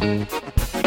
Música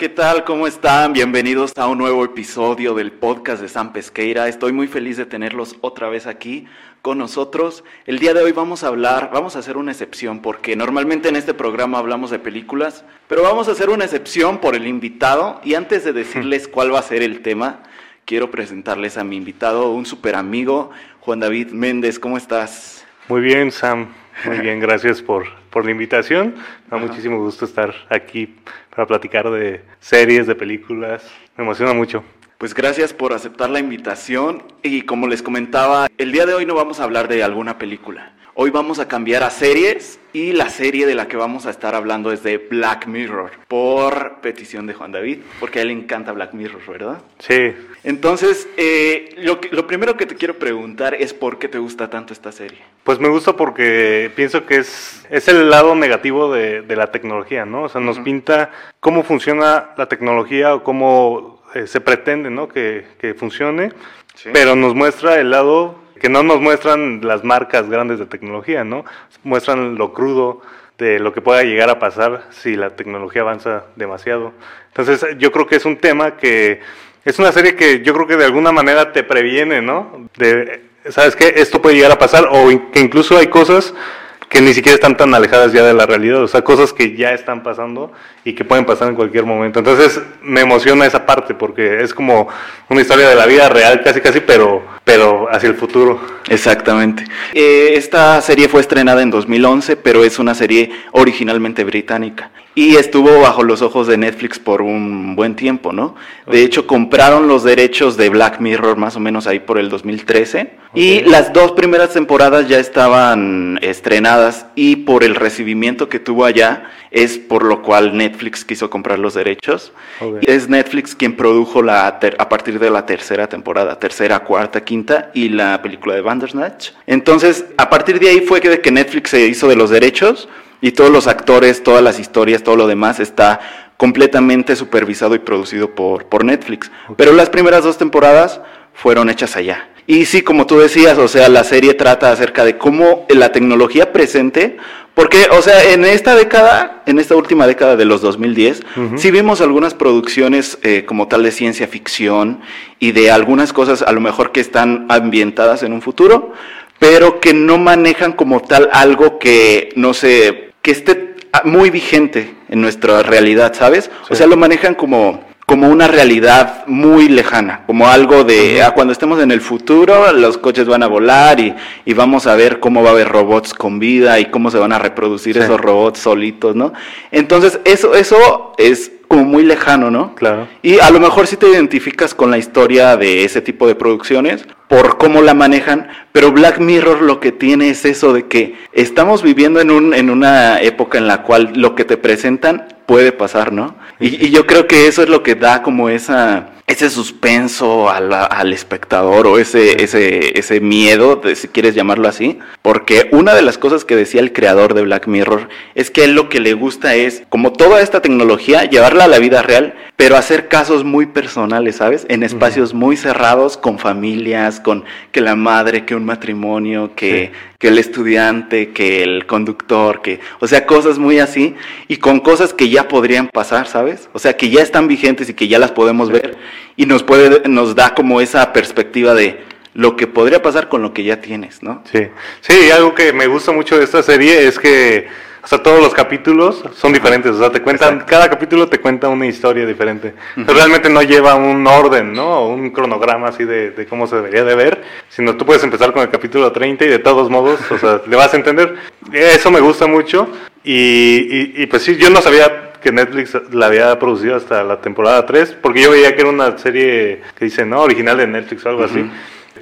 ¿qué tal? ¿Cómo están? Bienvenidos a un nuevo episodio del podcast de San Pesqueira. Estoy muy feliz de tenerlos otra vez aquí con nosotros. El día de hoy vamos a hablar, vamos a hacer una excepción porque normalmente en este programa hablamos de películas, pero vamos a hacer una excepción por el invitado y antes de decirles cuál va a ser el tema, quiero presentarles a mi invitado, un super amigo, Juan David Méndez. ¿Cómo estás? Muy bien, Sam. Muy bien, gracias por, por la invitación. Me da muchísimo gusto estar aquí para platicar de series, de películas. Me emociona mucho. Pues gracias por aceptar la invitación y como les comentaba, el día de hoy no vamos a hablar de alguna película. Hoy vamos a cambiar a series y la serie de la que vamos a estar hablando es de Black Mirror, por petición de Juan David, porque a él le encanta Black Mirror, ¿verdad? Sí. Entonces, eh, lo, primero que te quiero preguntar es por qué te gusta tanto esta serie. Pues me gusta porque pienso que es, es el lado negativo de, de la tecnología, ¿no? O sea, nos pinta cómo funciona la tecnología o cómo eh, se pretende, ¿no? Que, que funcione, Sí. pero nos muestra el lado que no nos muestran las marcas grandes de tecnología, ¿no? Muestran lo crudo de lo que pueda llegar a pasar si la tecnología avanza demasiado. Entonces, yo creo que es un tema que es una serie que yo creo que de alguna manera te previene, ¿no? De, ¿sabes qué? Esto puede llegar a pasar o que incluso hay cosas que ni siquiera están tan alejadas ya de la realidad, o sea, cosas que ya están pasando y que pueden pasar en cualquier momento. Entonces, me emociona esa parte porque es como una historia de la vida real casi casi, pero pero hacia el futuro. Exactamente. Eh, esta serie fue estrenada en 2011, pero es una serie originalmente británica. Y estuvo bajo los ojos de Netflix por un buen tiempo, ¿no? De hecho, compraron los derechos de Black Mirror más o menos ahí por el 2013. Y las dos primeras temporadas ya estaban estrenadas y por el recibimiento que tuvo allá es por lo cual Netflix quiso comprar los derechos. Y es Netflix quien produjo la ter- a partir de la tercera temporada, tercera, cuarta, quinta y la película de Bandersnatch. Entonces, a partir de ahí fue que, de que Netflix se hizo de los derechos y todos los actores, todas las historias, todo lo demás está completamente supervisado y producido por, por Netflix. Pero las primeras dos temporadas fueron hechas allá. Y sí, como tú decías, o sea, la serie trata acerca de cómo la tecnología presente, porque, o sea, en esta década, en esta última década de los 2010, Ujú. sí vimos algunas producciones eh, como tal de ciencia ficción y de algunas cosas a lo mejor que están ambientadas en un futuro, pero que no manejan como tal algo que, no sé, que esté muy vigente en nuestra realidad, ¿sabes? O sea, lo manejan como como una realidad muy lejana, como algo de ah, cuando estemos en el futuro, los coches van a volar y, y vamos a ver cómo va a haber robots con vida y cómo se van a reproducir Sí. esos robots solitos, ¿no? Entonces, eso, eso es como muy lejano, ¿no? Claro. Y a lo mejor sí te identificas con la historia de ese tipo de producciones por cómo la manejan, pero Black Mirror lo que tiene es eso de que estamos viviendo en, un, en una época en la cual lo que te presentan puede pasar, ¿no? Y, y yo creo que eso es lo que da como esa ese suspenso al, al espectador o ese, ese, ese miedo, de, si quieres llamarlo así, porque una de las cosas que decía el creador de Black Mirror es que él lo que le gusta es, como toda esta tecnología, llevarla a la vida real, pero hacer casos muy personales, ¿sabes? En espacios muy cerrados, con familias, con que la madre, que un matrimonio, que, que el estudiante, que el conductor, que, o sea, cosas muy así, y con cosas que ya podrían pasar, ¿sabes? O sea, que ya están vigentes y que ya las podemos Sí. ver, y nos puede, nos da como esa perspectiva de lo que podría pasar con lo que ya tienes, ¿no? Sí, sí, algo que me gusta mucho de esta serie es que, sea, todos los capítulos son diferentes, o sea, te cuentan, Exacto. cada capítulo te cuenta una historia diferente, pero realmente no lleva un orden, ¿no? O un cronograma así de, de cómo se debería de ver, sino tú puedes empezar con el capítulo 30 y de todos modos, o sea, le vas a entender. Eso me gusta mucho y, y, y pues sí, yo no sabía que Netflix la había producido hasta la temporada 3, porque yo veía que era una serie que dice, no, original de Netflix o algo así.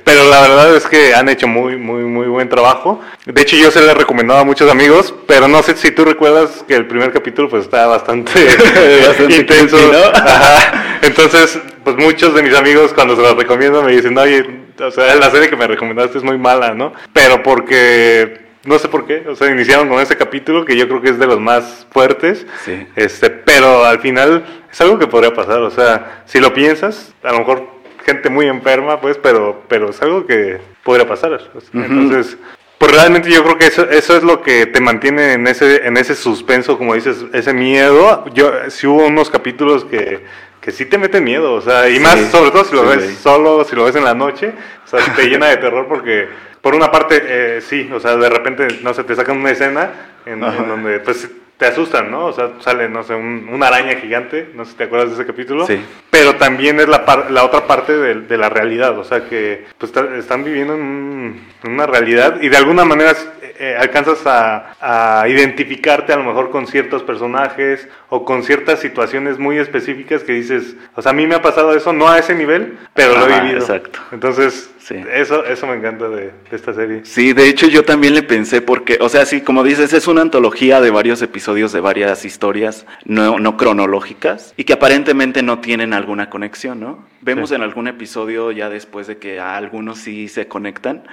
Pero la verdad es que han hecho muy, muy, muy buen trabajo. De hecho, yo se le he recomendado a muchos amigos, pero no sé si tú recuerdas que el primer capítulo pues estaba bastante, Bastante intenso. creepy, ¿no? Ajá. Entonces, pues muchos de mis amigos cuando se los recomiendo me dicen, oye, o sea, la serie que me recomendaste es muy mala, ¿no? Pero porque No sé por qué, o sea, iniciaron con ese capítulo que yo creo que es de los más fuertes. Sí. Este, pero al final es algo que podría pasar, o sea, si lo piensas, a lo mejor gente muy enferma, pues, pero, pero es algo que podría pasar. Entonces, pues realmente yo creo que eso, eso es lo que te mantiene en ese, en ese suspenso, como dices, ese miedo. Yo, si hubo unos capítulos que, que sí te meten miedo, o sea, y más sobre todo si lo ves solo, si lo ves en la noche, o sea, te llena de terror porque, por una parte, eh, sí, o sea, de repente, no sé, te sacan una escena en, en donde, pues, te asustan, ¿no? O sea, sale, no sé, una araña gigante, no sé si te acuerdas de ese capítulo. Sí. Pero también es la, la otra parte de, la realidad, o sea, que pues, están viviendo en, una realidad y de alguna manera eh, alcanzas a, identificarte a lo mejor con ciertos personajes o con ciertas situaciones muy específicas que dices, o sea, a mí me ha pasado eso, no a ese nivel, pero lo he vivido. Exacto. Entonces, eso, eso me encanta de, esta serie. Sí, de hecho yo también le pensé porque, o sea, sí, como dices, es una antología de varios episodios de varias historias no, no cronológicas y que aparentemente no tienen alguna conexión, ¿no? Vemos en algún episodio ya después de que algunos sí se conectan,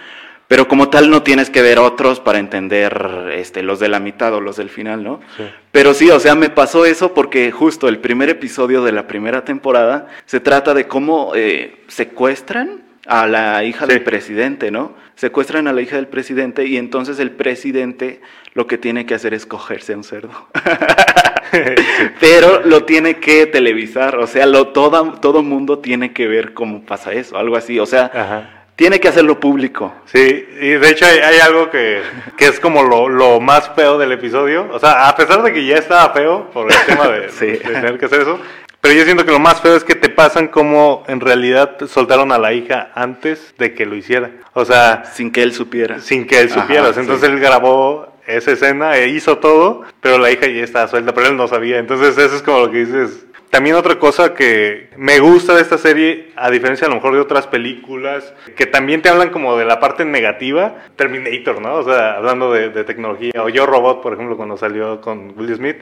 pero como tal no tienes que ver otros para entender este, los de la mitad o los del final, ¿no? Pero sí, o sea, me pasó eso porque justo el primer episodio de la primera temporada se trata de cómo eh, secuestran a la hija del presidente, ¿no? Secuestran a la hija del presidente y entonces el presidente lo que tiene que hacer es cogerse a un cerdo. Pero lo tiene que televisar, o sea, lo, todo, todo mundo tiene que ver cómo pasa eso, algo así, o sea, tiene que hacerlo público. Sí, y de hecho hay, algo que, que, es como lo, lo, más feo del episodio, o sea, a pesar de que ya estaba feo por el tema de, de tener que hacer eso, pero yo siento que lo más feo es que te pasan como en realidad soltaron a la hija antes de que lo hiciera. O sea... Sin que él supiera. Sin que él supiera. Entonces él grabó esa escena e hizo todo, pero la hija ya estaba suelta, pero él no sabía. Entonces eso es como lo que dices, también otra cosa que me gusta de esta serie, a diferencia a lo mejor de otras películas, que también te hablan como de la parte negativa, Terminator, ¿no? O sea, hablando de, tecnología, o Yo Robot, por ejemplo, cuando salió con Will Smith,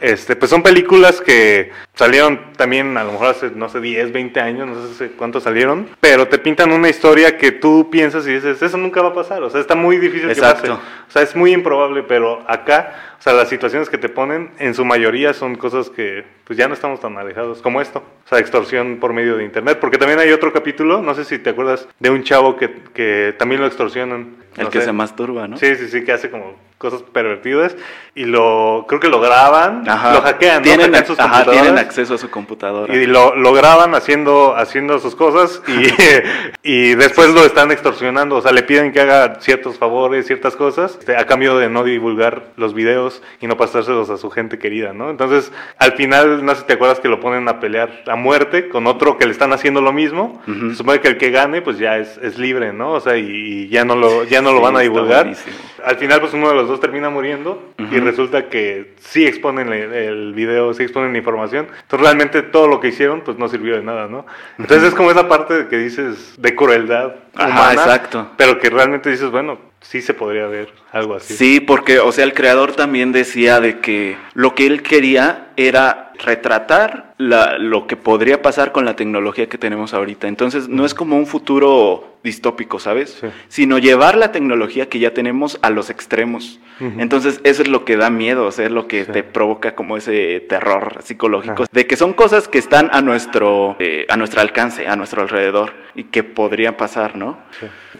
este, pues son películas que salieron también a lo mejor hace, no sé, 10, 20 años, no sé cuántos salieron, pero te pintan una historia que tú piensas y dices, eso nunca va a pasar, o sea, está muy difícil que pase. O sea, es muy improbable, pero acá o sea, las situaciones que te ponen en su mayoría son cosas que pues ya no estamos tan alejados como esto. O sea, extorsión por medio de internet. Porque también hay otro capítulo, no sé si te acuerdas, de un chavo que, que también lo extorsionan. El que se masturba, ¿no? Sí, sí, sí, que hace como cosas pervertidas y lo creo que lo graban, lo hackean, tienen, tienen acceso a su computadora. Y lo, lo graban haciendo haciendo sus cosas y, y después lo están extorsionando, o sea, le piden que haga ciertos favores, ciertas cosas, este, a cambio de no divulgar los videos y no pasárselos a su gente querida, ¿no? Entonces, al final, no sé si te acuerdas que lo ponen a pelear a muerte con otro que le están haciendo lo mismo, se supone que el que gane, pues ya es, es libre, ¿no? O sea, y, ya no lo, ya no lo van a divulgar. Al final, pues uno de los dos termina muriendo y resulta que sí exponen el, video, sí exponen la información. Entonces realmente todo lo que hicieron pues no sirvió de nada, ¿no? Entonces es como esa parte que dices de crueldad humana, exacto. pero que realmente dices, bueno, sí se podría ver algo así. Sí, porque, o sea, el creador también decía de que lo que él quería era retratar la, lo que podría pasar con la tecnología que tenemos ahorita. Entonces, no es como un futuro distópico, ¿sabes? Sino llevar la tecnología que ya tenemos a los extremos. Entonces, eso es lo que da miedo, o sea, es lo que te provoca como ese terror psicológico, de que son cosas que están a nuestro, eh, a nuestro alcance, a nuestro alrededor, y que podrían pasar, ¿no?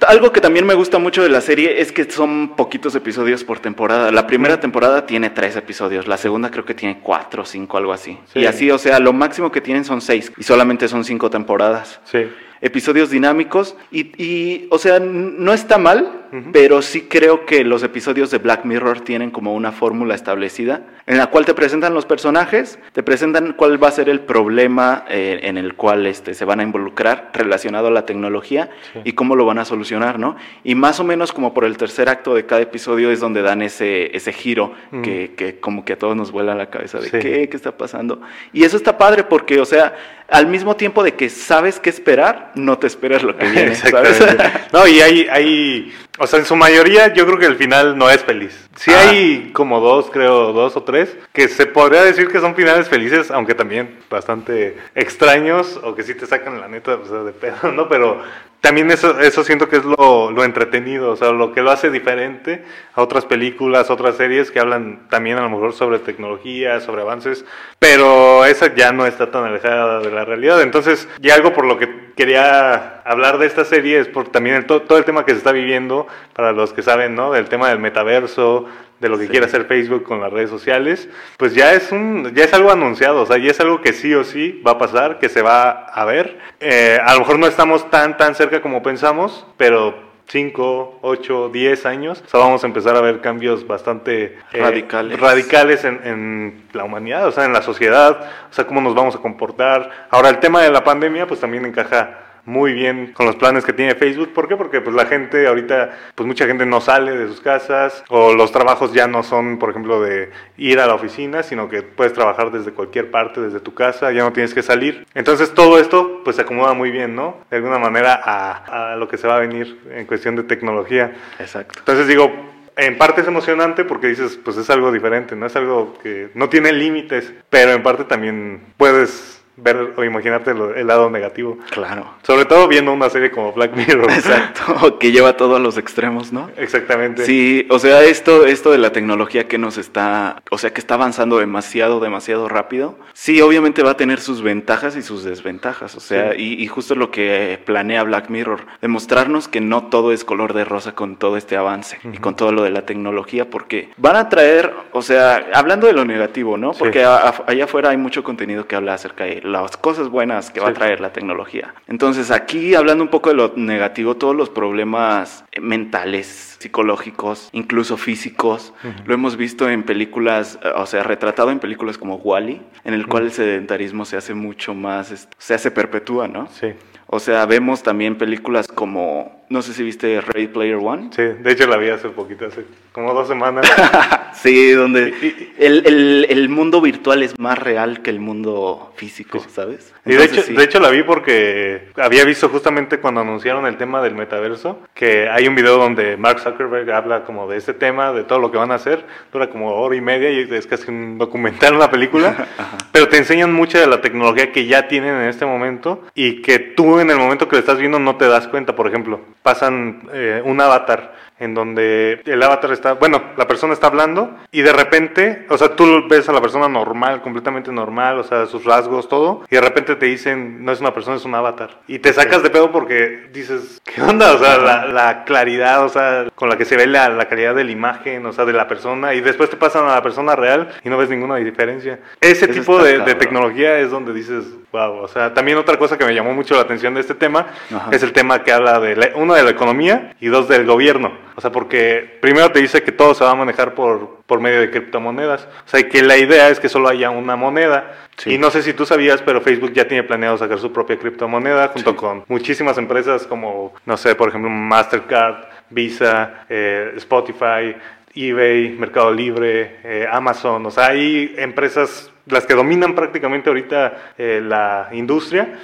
Algo que también me gusta mucho de la serie es que son poquitos episodios por temporada. La primera temporada tiene tres episodios, la segunda creo que tiene cuatro o cinco, algo así. Y así, o sea, lo máximo que tienen son seis, y solamente son cinco temporadas. Sí episodios dinámicos y, y, o sea, no está mal, pero sí creo que los episodios de Black Mirror tienen como una fórmula establecida en la cual te presentan los personajes, te presentan cuál va a ser el problema eh, en el cual este, se van a involucrar relacionado a la tecnología y cómo lo van a solucionar, ¿no? Y más o menos como por el tercer acto de cada episodio es donde dan ese, ese giro que, que, como que a todos nos vuela la cabeza de ¿qué? ¿qué está pasando? Y eso está padre porque, o sea, al mismo tiempo de que sabes qué esperar, no te esperas lo que viene, ¿sabes? no, y hay, hay, o sea, en su mayoría yo creo que el final no es feliz. Sí hay como dos, creo, dos o tres, que se podría decir que son finales felices, aunque también bastante extraños, o que sí te sacan la neta o sea, de pedo, ¿no? Pero también eso, eso siento que es lo, entretenido, o sea, lo que lo hace diferente a otras películas, otras series que hablan también a lo mejor sobre tecnología, sobre avances, pero esa ya no está tan alejada de la realidad. Entonces, y algo por lo que quería hablar de esta serie es por también el, todo el tema que se está viviendo, para los que saben, ¿no? Del tema del metaverso, de lo que quiere hacer Facebook con las redes sociales, pues ya es un, ya es algo anunciado, o sea, ya es algo que sí o sí va a pasar, que se va a ver. Eh, a lo mejor no estamos tan tan cerca como pensamos, pero 5, 8, 10 años, o sea, vamos a empezar a ver cambios bastante eh, radicales, radicales en, en, la humanidad, o sea, en la sociedad, o sea, cómo nos vamos a comportar. Ahora, el tema de la pandemia, pues también encaja muy bien con los planes que tiene Facebook. ¿Por qué? Porque pues la gente ahorita, pues mucha gente no sale de sus casas o los trabajos ya no son, por ejemplo, de ir a la oficina, sino que puedes trabajar desde cualquier parte, desde tu casa, ya no tienes que salir. Entonces todo esto pues se acomoda muy bien, ¿no? De alguna manera a, a lo que se va a venir en cuestión de tecnología. Exacto. Entonces digo, en parte es emocionante porque dices, pues es algo diferente, no es algo que no tiene límites, pero en parte también puedes ver o imaginarte el lado negativo. Claro. Sobre todo viendo una serie como Black Mirror. Exacto, que lleva todo a los extremos, ¿no? Exactamente. Sí, o sea, esto, esto de la tecnología que nos está, o sea, que está avanzando demasiado, demasiado rápido, sí, obviamente va a tener sus ventajas y sus desventajas, o sea, y, justo lo que planea Black Mirror, demostrarnos que no todo es color de rosa con todo este avance y con todo lo de la tecnología, porque van a traer, o sea, hablando de lo negativo, ¿no? Porque allá afuera hay mucho contenido que habla acerca de las cosas buenas que va a traer la tecnología. Entonces aquí hablando un poco de lo negativo, todos los problemas mentales, psicológicos, incluso físicos, lo hemos visto en películas, eh, o sea, retratado en películas como Wally, en el cual el sedentarismo se hace mucho más, se hace perpetúa, ¿no? Sí. O sea, vemos también películas como, no sé si viste Ready Player One. Sí, de hecho la vi hace poquito, hace como dos semanas. sí, donde el, el, el, mundo virtual es más real que el mundo físico, ¿sabes? y de hecho, de hecho la vi porque había visto justamente cuando anunciaron el tema del metaverso, que hay un video donde Mark Zuckerberg habla como de ese tema, de todo lo que van a hacer, dura como hora y media y es casi un documental, una película, pero te enseñan mucha de la tecnología que ya tienen en este momento y que tú en el momento que lo estás viendo no te das cuenta, por ejemplo, pasan eh, un avatar en donde el avatar está, bueno, la persona está hablando y de repente, o sea, tú ves a la persona normal, completamente normal, o sea, sus rasgos, todo, y de repente te dicen, no es una persona, es un avatar. Y te sacas de pedo porque dices, ¿qué onda? O sea, la, claridad, o sea, con la que se ve la, la, calidad de la imagen, o sea, de la persona, y después te pasan a la persona real y no ves ninguna diferencia. Ese tipo de, de, tecnología es donde dices, wow, o sea, también otra cosa que me llamó mucho la atención de este tema es el tema que habla de, uno, de la economía y dos, del gobierno. O sea, porque primero te dice que todo se va a manejar por, por medio de criptomonedas. O sea, que la idea es que solo haya una moneda. Y no sé si tú sabías, pero Facebook ya tiene planeado sacar su propia criptomoneda junto con muchísimas empresas como, no sé, por ejemplo, Mastercard, Visa, eh, Spotify, eBay, Mercado Libre, eh, Amazon. O sea, hay empresas las que dominan prácticamente ahorita eh, la industria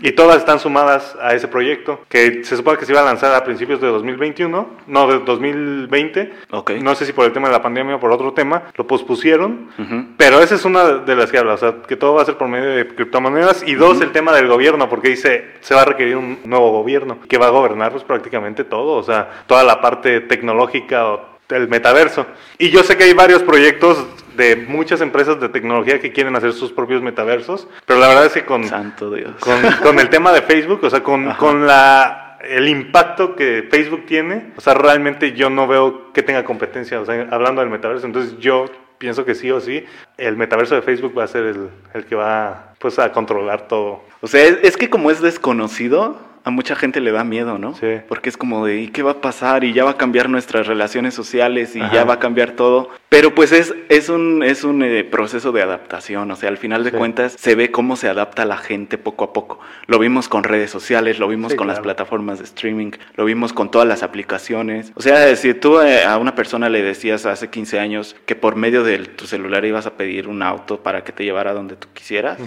y todas están sumadas a ese proyecto que se supone que se iba a lanzar a principios de 2021, no, de 2020. Okay. No sé si por el tema de la pandemia o por otro tema, lo pospusieron, pero esa es una de las que habla, o sea, que todo va a ser por medio de criptomonedas y dos, el tema del gobierno, porque dice, se va a requerir un nuevo gobierno que va a gobernar pues prácticamente todo, o sea, toda la parte tecnológica o el metaverso. Y yo sé que hay varios proyectos de muchas empresas de tecnología que quieren hacer sus propios metaversos, pero la verdad es que con, Santo Dios. con, el tema de Facebook, o sea, con, con la, el impacto que Facebook tiene, o sea, realmente yo no veo que tenga competencia, o sea, hablando del metaverso, entonces yo pienso que sí o sí, el metaverso de Facebook va a ser el, el que va pues a controlar todo. O sea, es que como es desconocido, a mucha gente le da miedo, ¿no? Sí. Porque es como de, ¿y qué va a pasar? Y ya va a cambiar nuestras relaciones sociales y ya va a cambiar todo. Pero pues es, es un, es un eh, proceso de adaptación, o sea, al final de cuentas se ve cómo se adapta la gente poco a poco. Lo vimos con redes sociales, lo vimos con las plataformas de streaming, lo vimos con todas las aplicaciones. O sea, si tú eh, a una persona le decías hace 15 años que por medio de tu celular ibas a pedir un auto para que te llevara donde tú quisieras,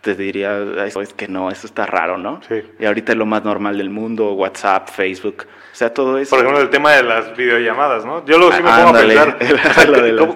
te diría, eso es que no, eso está raro, ¿no? Sí. Y ahorita es lo más normal del mundo, WhatsApp, Facebook, sea, todo eso. Por ejemplo, el tema de las videollamadas, ¿no? Yo lo sí me pongo a pensar,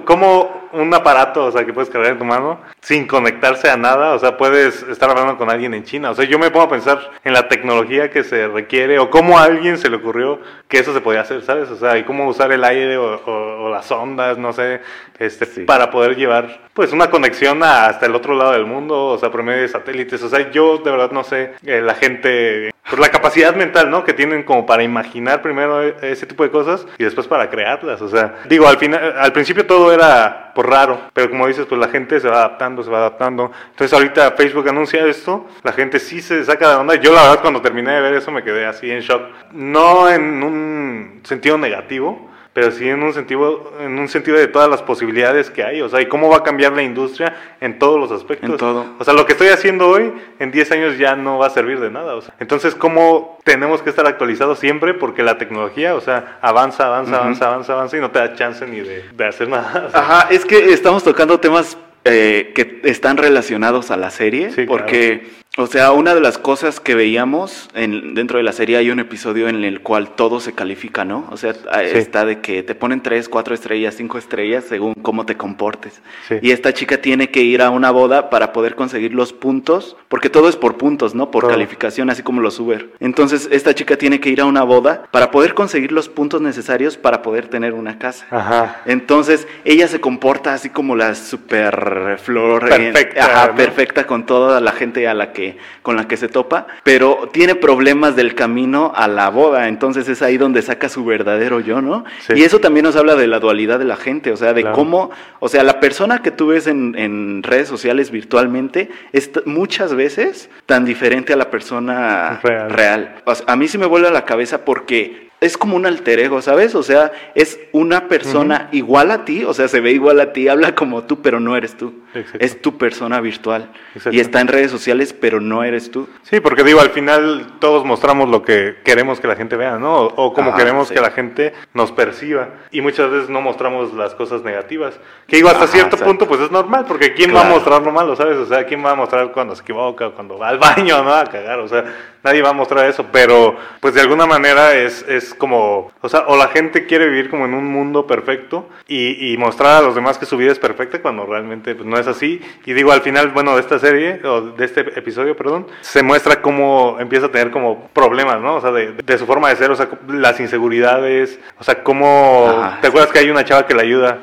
¿cómo, un aparato, o sea, que puedes cargar en tu mano sin conectarse a nada, o sea, puedes estar hablando con alguien en China. O sea, yo me pongo a pensar en la tecnología que se requiere o cómo a alguien se le ocurrió que eso se podía hacer, ¿sabes? O sea, y cómo usar el aire o, las ondas, no sé, este, para poder llevar pues una conexión hasta el otro lado del mundo, o sea, por medio de satélites. O sea, yo de verdad no sé, eh, la gente pues la capacidad mental, ¿no? Que tienen como para imaginar primero e, ese tipo de cosas y después para crearlas. O sea, digo, al final, al principio todo era por raro, pero como dices, pues la gente se va adaptando, se va adaptando. Entonces ahorita Facebook anuncia esto, la gente sí se saca de onda. Yo la verdad cuando terminé de ver eso me quedé así en shock. No en un sentido negativo, pero sí en un sentido en un sentido de todas las posibilidades que hay, o sea, y cómo va a cambiar la industria en todos los aspectos. En todo. O sea, lo que estoy haciendo hoy en 10 años ya no va a servir de nada, o sea. Entonces, ¿cómo tenemos que estar actualizados siempre porque la tecnología, o sea, avanza, avanza, avanza, avanza, avanza y no te da chance ni de, de hacer nada. Ajá, es que estamos tocando temas eh, que están relacionados a la serie, porque o sea, una de las cosas que veíamos en, dentro de la serie hay un episodio en el cual todo se califica, ¿no? O sea, está de que te ponen tres, cuatro estrellas, cinco estrellas según cómo te comportes. Y esta chica tiene que ir a una boda para poder conseguir los puntos, porque todo es por puntos, ¿no? Por calificación, así como los Uber. Entonces, esta chica tiene que ir a una boda para poder conseguir los puntos necesarios para poder tener una casa. Ajá. Entonces, ella se comporta así como la super flor. Perfecta. Ajá, perfecta con toda la gente a la que con la que se topa, pero tiene problemas del camino a la boda, entonces es ahí donde saca su verdadero yo, ¿no? Y eso también nos habla de la dualidad de la gente, o sea, de cómo, o sea, la persona que tú ves en, en redes sociales virtualmente es muchas veces tan diferente a la persona real. a mí sí me vuelve a la cabeza porque es como un alter ego, ¿sabes? O sea, es una persona igual a ti, o sea, se ve igual a ti, habla como tú, pero no eres tú. Es tu persona virtual. Y está en redes sociales, pero no eres tú. Sí, porque digo, al final todos mostramos lo que queremos que la gente vea, ¿no? O, como queremos que la gente nos perciba. Y muchas veces no mostramos las cosas negativas. Que digo, hasta cierto punto, pues es normal, porque ¿quién va a mostrar lo malo, ¿sabes? O sea, ¿quién va a mostrar cuando se equivoca, cuando va al baño, ¿no? A cagar, o sea, nadie va a mostrar eso, pero pues de alguna manera es, es como, o sea, o la gente quiere vivir como en un mundo perfecto y, mostrar a los demás que su vida es perfecta cuando realmente pues, no es así. Y digo, al final, bueno, de esta serie, o de este episodio, perdón, se muestra cómo empieza a tener como problemas, ¿no? O sea, de, su forma de ser, o sea, las inseguridades, o sea, cómo... ¿Te acuerdas que hay una chava que la ayuda?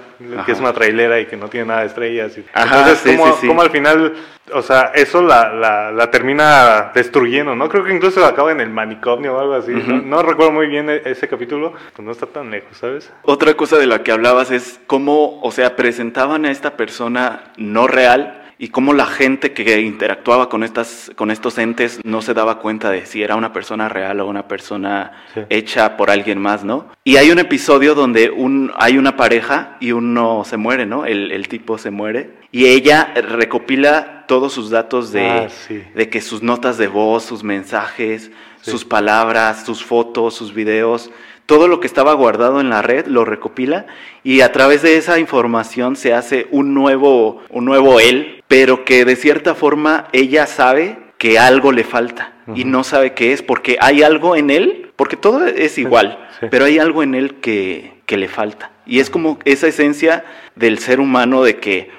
Que es una trailera y que no tiene nada de estrellas. Y, entonces, ¿cómo, al final, o sea, eso la, la, termina destruyendo, ¿no? Creo que incluso acaba en el manicomio o algo así. ¿no? recuerdo muy bien e, ese capítulo, pues no está tan lejos, ¿sabes? Otra cosa de la que hablabas es cómo, o sea, presentaban a esta persona no real y cómo la gente que interactuaba con, estas, con estos entes no se daba cuenta de si era una persona real o una persona hecha por alguien más, ¿no? Y hay un episodio donde un, hay una pareja y uno se muere, ¿no? El, tipo se muere y ella recopila todos sus datos de, ah, de que sus notas de voz, sus mensajes, sus palabras, sus fotos, sus videos, todo lo que estaba guardado en la red lo recopila y a través de esa información se hace un nuevo, un nuevo él, pero que de cierta forma ella sabe que algo le falta y no sabe qué es, porque hay algo en él, porque todo es igual, pero hay algo en él que, que le falta. Y es como esa esencia del ser humano de que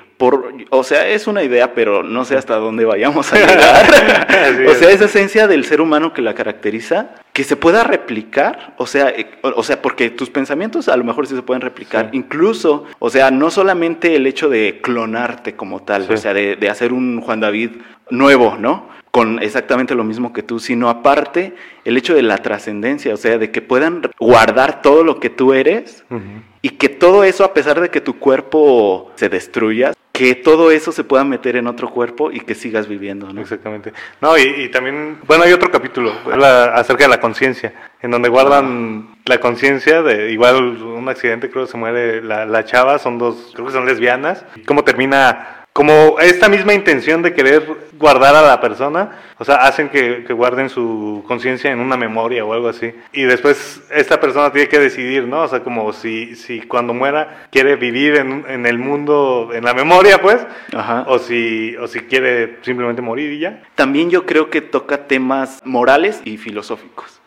o sea, es una idea, pero no sé hasta dónde vayamos a llegar. o sea, esa esencia del ser humano que la caracteriza, que se pueda replicar, o sea, eh, o, sea, porque tus pensamientos a lo mejor sí se pueden replicar, incluso, o sea, no solamente el hecho de clonarte como tal, o sea, de, hacer un Juan David nuevo, ¿no? Con exactamente lo mismo que tú, sino aparte el hecho de la trascendencia, o sea, de que puedan guardar todo lo que tú eres y que todo eso, a pesar de que tu cuerpo se destruya, que todo eso se pueda meter en otro cuerpo y que sigas viviendo, ¿no? Exactamente. No, y, también, bueno, hay otro capítulo, habla acerca de la conciencia, en donde guardan la conciencia de, igual un accidente, creo que se muere la, la, chava, son dos, creo que son lesbianas, cómo termina como esta misma intención de querer guardar a la persona, o sea, hacen que, guarden su conciencia en una memoria o algo así. Y después esta persona tiene que decidir, ¿no? O sea, como si, si cuando muera quiere vivir en, en el mundo, en la memoria, pues, O, si, o si quiere simplemente morir y ya. También yo creo que toca temas morales y filosóficos.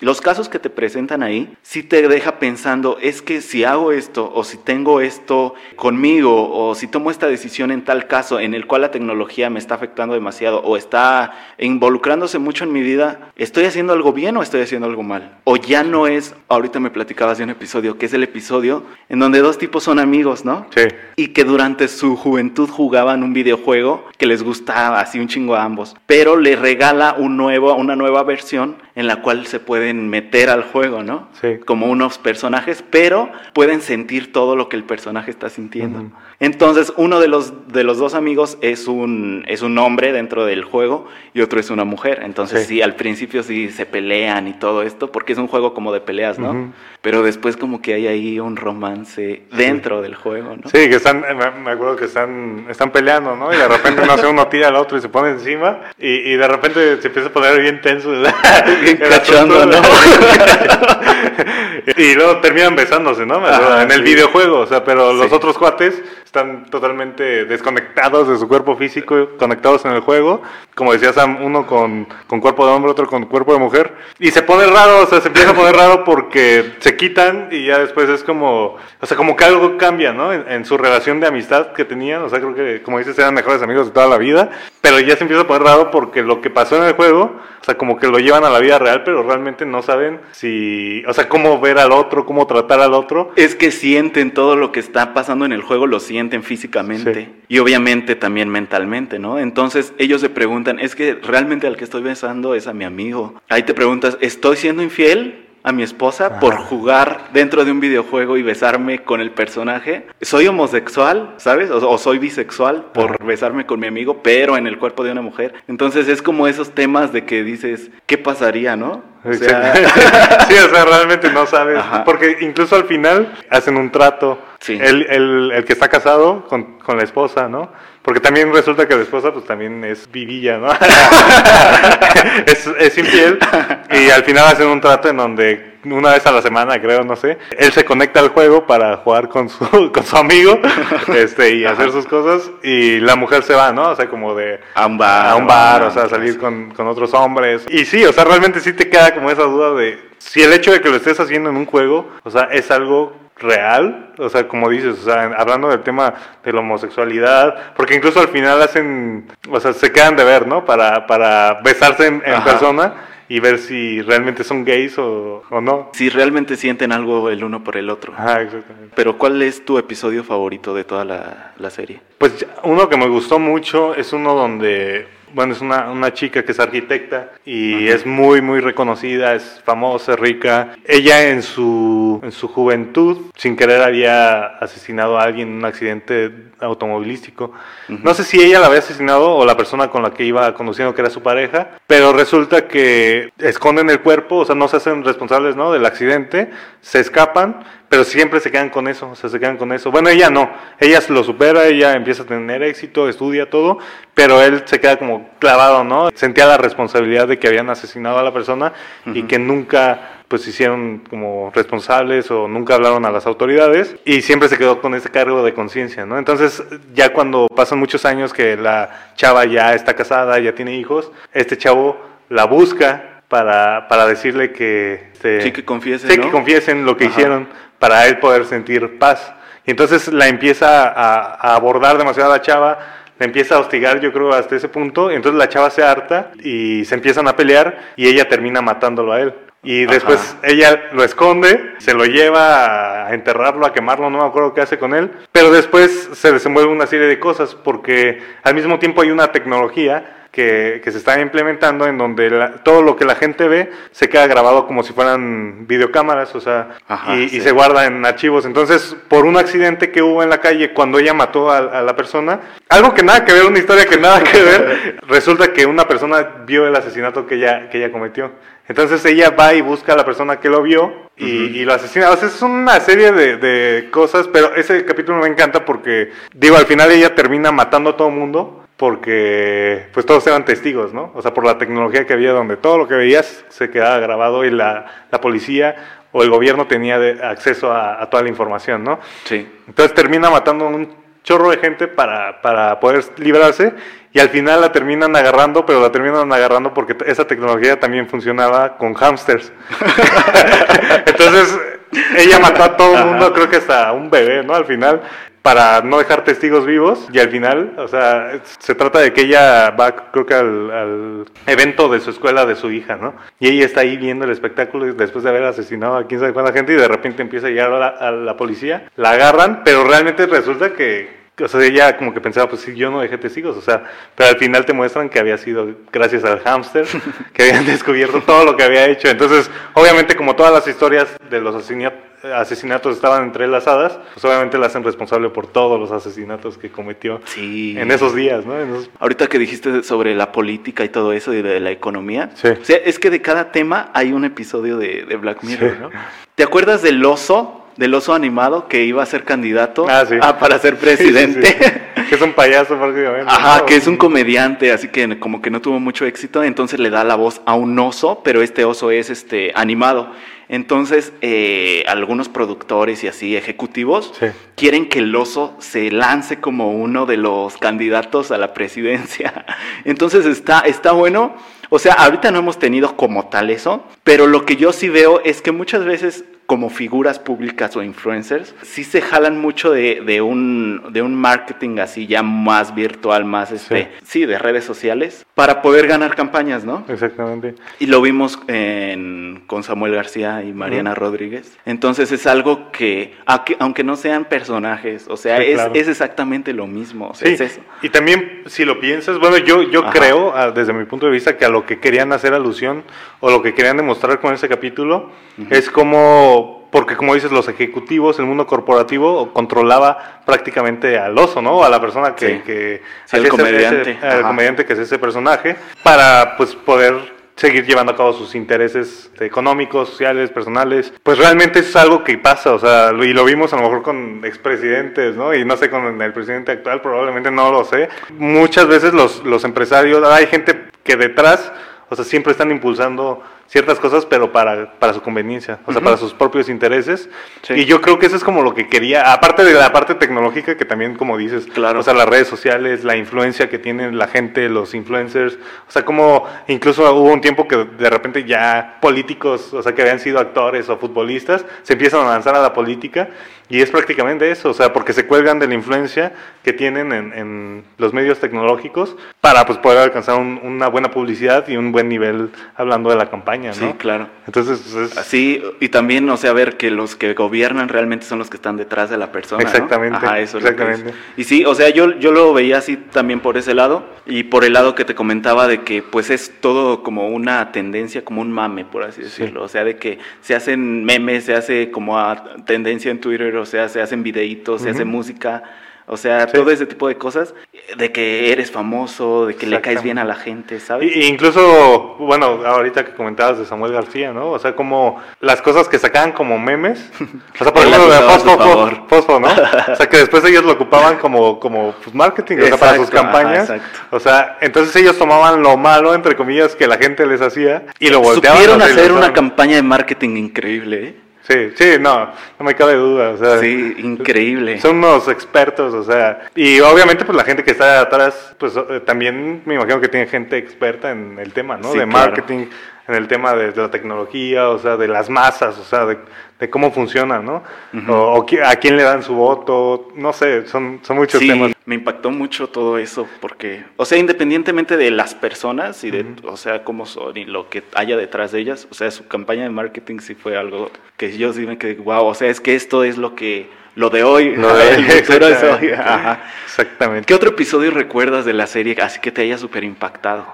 Los casos que te presentan ahí, sí te deja pensando, es que si hago esto, o si tengo esto conmigo, o si tomo esta decisión en tal caso en el cual la tecnología me está afectando demasiado, o está involucrándose mucho en mi vida, ¿estoy haciendo algo bien o estoy haciendo algo mal? O ya no es, ahorita me platicabas de un episodio, que es el episodio en donde dos tipos son amigos, ¿no? Sí. Y que durante su juventud jugaban un videojuego que les gustaba así un chingo a ambos, pero le regala un nuevo, una nueva versión en la cual se pueden meter al juego, ¿no? Sí. Como unos personajes, pero pueden sentir todo lo que el personaje está sintiendo. Entonces, uno de los, de los dos amigos es un, es un hombre dentro del juego y otro es una mujer. Entonces, sí, al principio sí se pelean y todo esto, porque es un juego como de peleas, ¿no? Pero después como que hay ahí un romance dentro del juego, ¿no? Sí, que están, me acuerdo que están, están peleando, ¿no? Y de repente uno hace uno tira al otro y se pone encima y, y de repente se empieza a poner bien tenso. ¿no? y luego terminan besándose, ¿no? en el videojuego, o sea, pero los otros cuates están totalmente desconectados de su cuerpo físico, conectados en el juego. Como decía Sam, uno con, con cuerpo de hombre, otro con cuerpo de mujer. Y se pone raro, o sea, se empieza a poner raro porque se quitan y ya después es como, o sea, como que algo cambia, ¿no? En, en su relación de amistad que tenían, o sea, creo que, como dices, eran mejores amigos de toda la vida, pero ya se empieza a poner raro porque lo que pasó en el juego, o sea, como que lo llevan a la vida real, pero realmente no saben si, o sea, cómo ver al otro, cómo tratar al otro. Es que sienten todo lo que está pasando en el juego, lo sienten físicamente y obviamente también mentalmente, ¿no? Entonces ellos se preguntan, es que realmente al que estoy besando es a mi amigo. Ahí te preguntas, ¿estoy siendo infiel? A mi esposa por jugar dentro de un videojuego y besarme con el personaje. Soy homosexual, ¿sabes? O, soy bisexual por besarme con mi amigo, pero en el cuerpo de una mujer. Entonces es como esos temas de que dices, ¿qué pasaría, no? O sea... sí, o sea, realmente no sabes. Porque incluso al final hacen un trato. Sí. El, el, el, que está casado con, con la esposa, ¿no? Porque también resulta que la esposa pues también es vivilla, ¿no? es, es infiel y al final hacen un trato en donde una vez a la semana, creo, no sé. Él se conecta al juego para jugar con su, con su amigo este, y hacer sus cosas. Y la mujer se va, ¿no? O sea, como de... A un bar. A un bar, o sea, salir con, con otros hombres. Y sí, o sea, realmente sí te queda como esa duda de si el hecho de que lo estés haciendo en un juego, o sea, es algo real, o sea, como dices, o sea, hablando del tema de la homosexualidad, porque incluso al final hacen, o sea, se quedan de ver, ¿no? Para, para besarse en, persona y ver si realmente son gays o, o, no. Si realmente sienten algo el uno por el otro. Ah, exactamente. Pero ¿cuál es tu episodio favorito de toda la, la serie? Pues uno que me gustó mucho es uno donde bueno, es una, una chica que es arquitecta y es muy, muy reconocida, es famosa, rica. Ella en su, en su juventud, sin querer, había asesinado a alguien en un accidente automovilístico. No sé si ella la había asesinado o la persona con la que iba conduciendo, que era su pareja, pero resulta que esconden el cuerpo, o sea, no se hacen responsables ¿no? del accidente, se escapan pero siempre se quedan con eso, o sea, se quedan con eso. Bueno, ella no, ella lo supera, ella empieza a tener éxito, estudia todo, pero él se queda como clavado, ¿no? Sentía la responsabilidad de que habían asesinado a la persona y que nunca pues se hicieron como responsables o nunca hablaron a las autoridades y siempre se quedó con ese cargo de conciencia, ¿no? Entonces, ya cuando pasan muchos años que la chava ya está casada, ya tiene hijos, este chavo la busca para, para decirle que... Este, sí, que confiesen, que confiesen lo que hicieron para él poder sentir paz. Y entonces la empieza a, abordar demasiado a la chava, la empieza a hostigar, yo creo, hasta ese punto. Y entonces la chava se harta y se empiezan a pelear y ella termina matándolo a él. Y después ella lo esconde, se lo lleva a enterrarlo, a quemarlo, no me acuerdo qué hace con él. Pero después se desenvuelve una serie de cosas porque al mismo tiempo hay una tecnología que, que se está implementando en donde la- todo lo que la gente ve se queda grabado como si fueran videocámaras, o sea, Ajá, y, se guarda en archivos. Entonces, por un accidente que hubo en la calle cuando ella mató a, a la persona, algo que nada que ver, una historia que nada que ver, resulta que una persona vio el asesinato que ella, que ella cometió. Entonces ella va y busca a la persona que lo vio y, y lo asesina. O sea, es una serie de, de cosas, pero ese capítulo me encanta porque, digo, al final ella termina matando a todo el mundo porque pues todos eran testigos, ¿no? O sea, por la tecnología que había donde todo lo que veías se quedaba grabado y la, la policía o el gobierno tenía de- acceso a, a toda la información, ¿no? Sí. Entonces termina matando a un chorro de gente para, para poder librarse y al final la terminan agarrando, pero la terminan agarrando porque esa tecnología también funcionaba con hamsters. Entonces ella mató a todo el mundo, creo que hasta un bebé, ¿no? Al final, para no dejar testigos vivos y al final, o sea, se trata de que ella va, creo que al, al evento de su escuela de su hija, ¿no? Y ella está ahí viendo el espectáculo y después de haber asesinado a quién sabe cuánta gente y de repente empieza a llegar a la, a la policía, la agarran, pero realmente resulta que o sea, ella como que pensaba, pues sí, yo no dejé testigos, o sea, pero al final te muestran que había sido gracias al hámster, que habían descubierto todo lo que había hecho. Entonces, obviamente, como todas las historias de los asesina- asesinatos estaban entrelazadas, pues obviamente la hacen responsable por todos los asesinatos que cometió Sí. en esos días, ¿no? En esos- Ahorita que dijiste sobre la política y todo eso y de la economía, Sí. o sea, es que de cada tema hay un episodio de, de Black Mirror, Sí. ¿no? ¿Te acuerdas del oso, del oso animado que iba a ser candidato Ah, sí. a- para ser sí, presidente? sí. Que es un payaso prácticamente. Ajá, ¿no? que es un comediante, así que como que no tuvo mucho éxito, entonces le da la voz a un oso, pero este oso es este animado. Entonces, eh, algunos productores y así ejecutivos Sí. quieren que el oso se lance como uno de los candidatos a la presidencia. Entonces está, está bueno. O sea, ahorita no hemos tenido como tal eso, pero lo que yo sí veo es que muchas veces como figuras públicas o influencers, sí se jalan mucho de, de un, de un marketing así ya más virtual, más este, sí. de redes sociales, para poder ganar campañas, ¿no? Exactamente. Y lo vimos en- con Samuel García y Mariana Rodríguez. Entonces es algo que, aunque, no sean personajes, o sea, Sí, es, claro. es exactamente lo mismo. o sea, Sí, es eso. y también si lo piensas, bueno, yo, yo Ajá. creo, ah, desde mi punto de vista, que a lo que querían hacer alusión o lo que querían demostrar con ese capítulo es como, porque como dices, los ejecutivos, el mundo corporativo controlaba prácticamente al oso, ¿no? A la persona que... Sí. que Sí, el comediante. ese- al Ajá. comediante que es ese personaje, para pues poder seguir llevando a cabo sus intereses económicos, sociales, personales. Pues realmente es algo que pasa, o sea, y lo vimos a lo mejor con expresidentes, ¿no? Y no sé, con el presidente actual probablemente no lo sé. Muchas veces los, los empresarios, hay gente que detrás, o sea, siempre están impulsando ciertas cosas, pero para, para su conveniencia, o sea, para sus propios intereses. Sí. Y yo creo que eso es como lo que quería, aparte de la parte tecnológica, que también, como dices, Claro. o sea, las redes sociales, la influencia que tienen la gente, los influencers, o sea, como incluso hubo un tiempo que de repente ya políticos, o sea, que habían sido actores o futbolistas, se empiezan a lanzar a la política y es prácticamente eso, o sea, porque se cuelgan de la influencia que tienen en, en los medios tecnológicos para pues poder alcanzar un- una buena publicidad y un buen nivel hablando de la campaña, ¿no? Sí, claro. Entonces, es- Así, y también, o sea, ver que los que gobiernan realmente son los que están detrás de la persona. ¿no? Exactamente, Ajá, eso es lo que exactamente. dice. Y sí, o sea, yo, yo lo veía así también por ese lado, y por el lado que te comentaba de que pues es todo como una tendencia, como un mame, por así decirlo. O sea, de que se hacen memes, se hace como a tendencia en Twitter, o sea, se hacen videitos, se hace música. O sea, Sí. todo ese tipo de cosas, de que eres famoso, de que le caes bien a la gente, ¿sabes? Y- y incluso, bueno, ahorita que comentabas de Samuel García, ¿no? O sea, como las cosas que sacaban como memes. O sea, por ejemplo, de. Fosfo, Fosfo, ¿no? O sea, que después ellos lo ocupaban como, como pues, marketing, o sea, para sus ajá, campañas. O sea, entonces ellos tomaban lo malo, entre comillas, que la gente les hacía y lo volteaban. Supieron hacer una campaña de marketing increíble, ¿eh? Sí, sí, no, no me cabe duda. O sea, Sí, increíble. Son unos expertos, o sea, y obviamente pues la gente que está atrás, pues eh, también me imagino que tiene gente experta en el tema, ¿no? Sí, de claro. En el tema de, de la tecnología, o sea, de las masas, o sea, de, de cómo funciona, ¿no? o, a quién le dan su voto, no sé, son, son muchos Sí, temas. me impactó mucho todo eso porque, o sea, independientemente de las personas y de, o sea, cómo son y lo que haya detrás de ellas, o sea, su campaña de marketing sí fue algo que yo sí me quedé, wow, o sea, es que esto es lo que lo de hoy. Lo de- el futuro es hoy. Ajá. Exactamente. ¿Qué otro episodio recuerdas de la serie así que te haya súper impactado?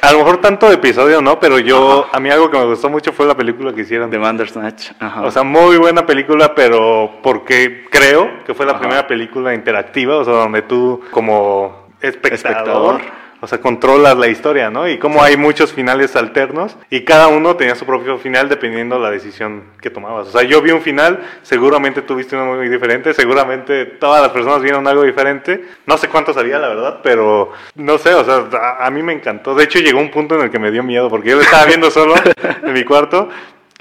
A lo mejor tanto de episodio no, pero yo, Ajá. a mí algo que me gustó mucho fue la película que hicieron. De Bandersnatch. Ajá. O sea, muy buena película, pero porque creo que fue la Ajá. primera película interactiva, o sea, donde tú como espectador, Espectador. O sea, controlas la historia, ¿no? Y como hay muchos finales alternos y cada uno tenía su propio final dependiendo la decisión que tomabas. O sea, yo vi un final, seguramente tú viste uno muy diferente, seguramente todas las personas vieron algo diferente. No sé cuántos había, la verdad, pero no sé, o sea, a, a mí me encantó. De hecho, llegó un punto en el que me dio miedo porque yo lo estaba viendo solo en mi cuarto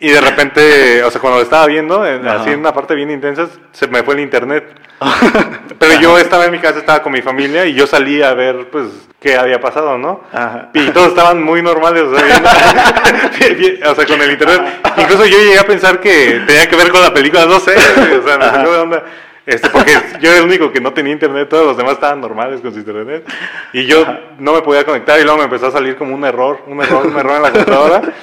y de repente, o sea, cuando lo estaba viendo, en- así en una parte bien intensa, se me fue el internet. Pero yo estaba en mi casa, estaba con mi familia y yo salí a ver, pues, qué había pasado, ¿no? Ajá. Y todos estaban muy normales, o sea, o con el internet. Incluso yo llegué a pensar que tenía que ver con la película, no sé, o sea, me sacó de onda. Este, porque yo era el único que no tenía internet, todos los demás estaban normales con su internet. Y yo no me podía conectar y luego me empezó a salir como un error, un error, un error en la computadora.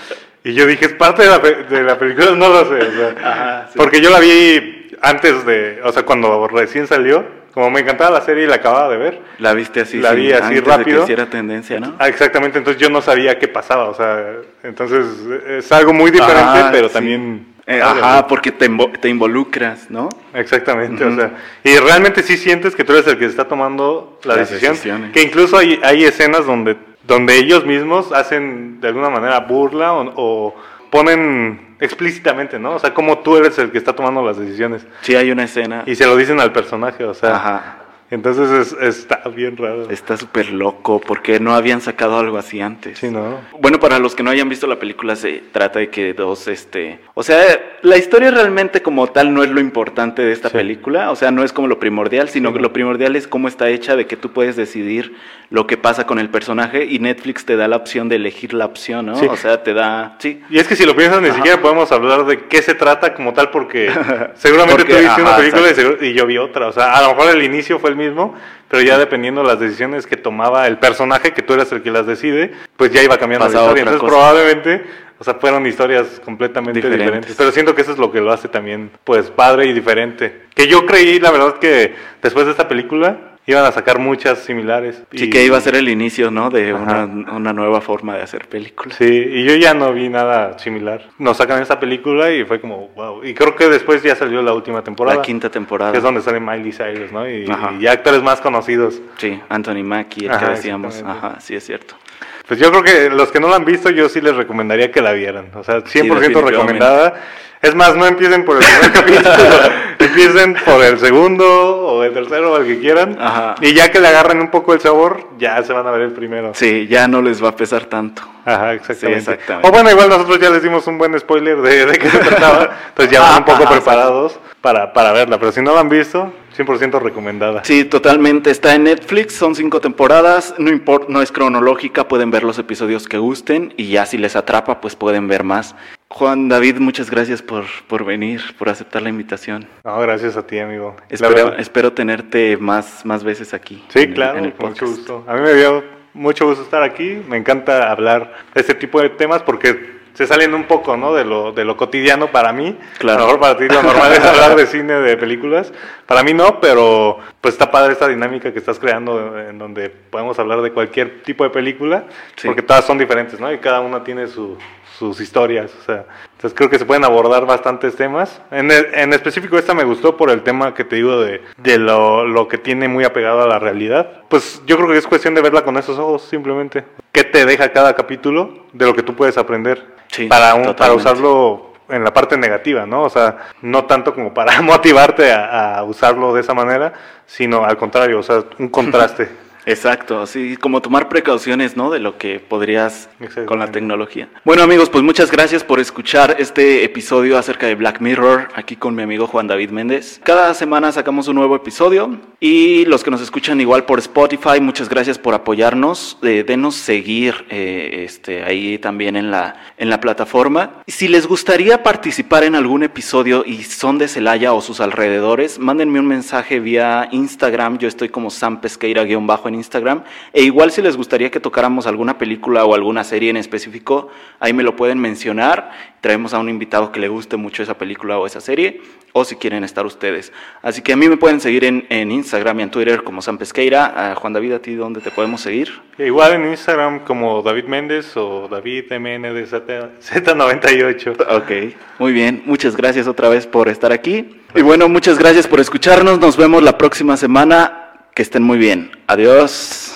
Y yo dije, es parte de la, de la película, no lo sé. o sea, Ajá, sí. Porque yo la vi antes de, o sea, cuando recién salió, como me encantaba la serie y la acababa de ver. La viste así, La sí, vi así antes rápido. de que hiciera tendencia, ¿no? Ah, exactamente, entonces yo no sabía qué pasaba, o sea, entonces es algo muy diferente, Ajá, pero sí. también... Eh, ajá, porque te, te involucras, ¿no? Exactamente, o sea, y realmente sí sientes que tú eres el que está tomando la Las decisión, decisiones. que incluso hay, hay escenas donde, donde ellos mismos hacen de alguna manera burla o, o ponen explícitamente, ¿no? O sea, como tú eres el que está tomando las decisiones Sí, hay una escena. y se lo dicen al personaje, o sea, Ajá. Entonces es- está bien raro. Está súper loco porque no habían sacado algo así antes. Sí, ¿no? Bueno, para los que no hayan visto la película, se trata de que dos, este... O sea, la historia realmente como tal no es lo importante de esta Sí. película, o sea, no es como lo primordial, sino Sí, que lo primordial es cómo está hecha, de que tú puedes decidir lo que pasa con el personaje y Netflix te da la opción de elegir la opción, ¿no? Sí. O sea, te da... Sí. Y es que si lo piensas, ni Ajá. siquiera podemos hablar de qué se trata como tal, porque seguramente Porque, tú viste una película y, seguro- y yo vi otra. O sea, a lo mejor el inicio fue el mismo, pero ya dependiendo de las decisiones que tomaba el personaje, que tú eras el que las decide, pues ya iba cambiando Pasaba la historia. Entonces, cosa. probablemente, o sea, fueron historias completamente Diferentes. diferentes. Pero siento que eso es lo que lo hace también, pues, padre y diferente. Que yo creí, la verdad, que después de esta película iban a sacar muchas similares. Sí Y- que iba a ser el inicio, ¿no? De una, una nueva forma de hacer películas. Sí, y yo ya no vi nada similar. Nos sacan esta película y fue como, wow. Y creo que después ya salió la última temporada. La quinta temporada. Que es donde sale Miley Cyrus, ¿no? Y, y actores más conocidos. Sí, Anthony Mackie, el que Ajá, decíamos. exactamente. Ajá, sí es cierto. Pues yo creo que los que no la han visto, yo sí les recomendaría que la vieran. O sea, 100% definitivamente. recomendada. Es más, no empiecen por el primer capítulo, empiecen por el segundo o el tercero o el que quieran. Ajá. Y ya que le agarren un poco el sabor, ya se van a ver el primero. Sí, ya no les va a pesar tanto. Ajá, exactamente. Sí, exactamente. O bueno, igual nosotros ya les dimos un buen spoiler de, de qué se trataba, entonces ya van un poco Ajá, preparados para, para verla, pero si no la han visto, 100% recomendada. Sí, totalmente. Está en Netflix, son cinco temporadas, no importa, no es cronológica, pueden ver los episodios que gusten y ya si les atrapa, pues pueden ver más. Juan David, muchas gracias por, por venir, por aceptar la invitación. No, gracias a ti, amigo. Espero, tenerte más, más veces aquí. Sí, en el- claro, en el con mucho gusto. A mí me dio mucho gusto estar aquí, me encanta hablar de este tipo de temas porque se salen un poco, ¿no? De lo, de lo cotidiano para mí. Claro. A lo mejor para ti lo normal es hablar de cine, de películas. Para mí no, pero pues está padre esta dinámica que estás creando en donde podemos hablar de cualquier tipo de película, Sí. porque todas son diferentes, ¿no? Y cada una tiene su- sus historias, o sea, entonces creo que se pueden abordar bastantes temas. En, el- en específico esta me gustó por el tema que te digo de, de lo, lo que tiene muy apegado a la realidad. Pues yo creo que es cuestión de verla con esos ojos, simplemente. ¿Qué te deja cada capítulo de lo que tú puedes aprender? Sí, para, un- para usarlo en la parte negativa, ¿no? O sea, no tanto como para motivarte a, a usarlo de esa manera, sino al contrario, o sea, un contraste. Exacto, así como tomar precauciones, ¿no? De lo que podrías con la tecnología. Bueno, amigos, pues muchas gracias por escuchar este episodio acerca de Black Mirror aquí con mi amigo Juan David Méndez. Cada semana sacamos un nuevo episodio y los que nos escuchan igual por Spotify, muchas gracias por apoyarnos. Eh, denos seguir eh, este, ahí también en la, en la plataforma. Si les gustaría participar en algún episodio y son de Celaya o sus alrededores, mándenme un mensaje vía Instagram. Yo estoy como Sam Pesqueira-bajo en Instagram. E igual si les gustaría que tocáramos alguna película o alguna serie en específico, ahí me lo pueden mencionar. Traemos a un invitado que le guste mucho esa película o esa serie, o si quieren estar ustedes. Así que a mí me pueden seguir en, en Instagram y en Twitter como San Pesqueira. Juan David, ¿a ti dónde te podemos seguir? Igual en Instagram como David Méndez o David MNDZ98. Ok, muy bien. Muchas gracias otra vez por estar aquí. Y bueno, muchas gracias por escucharnos. Nos vemos la próxima semana. Que estén muy bien. Adiós.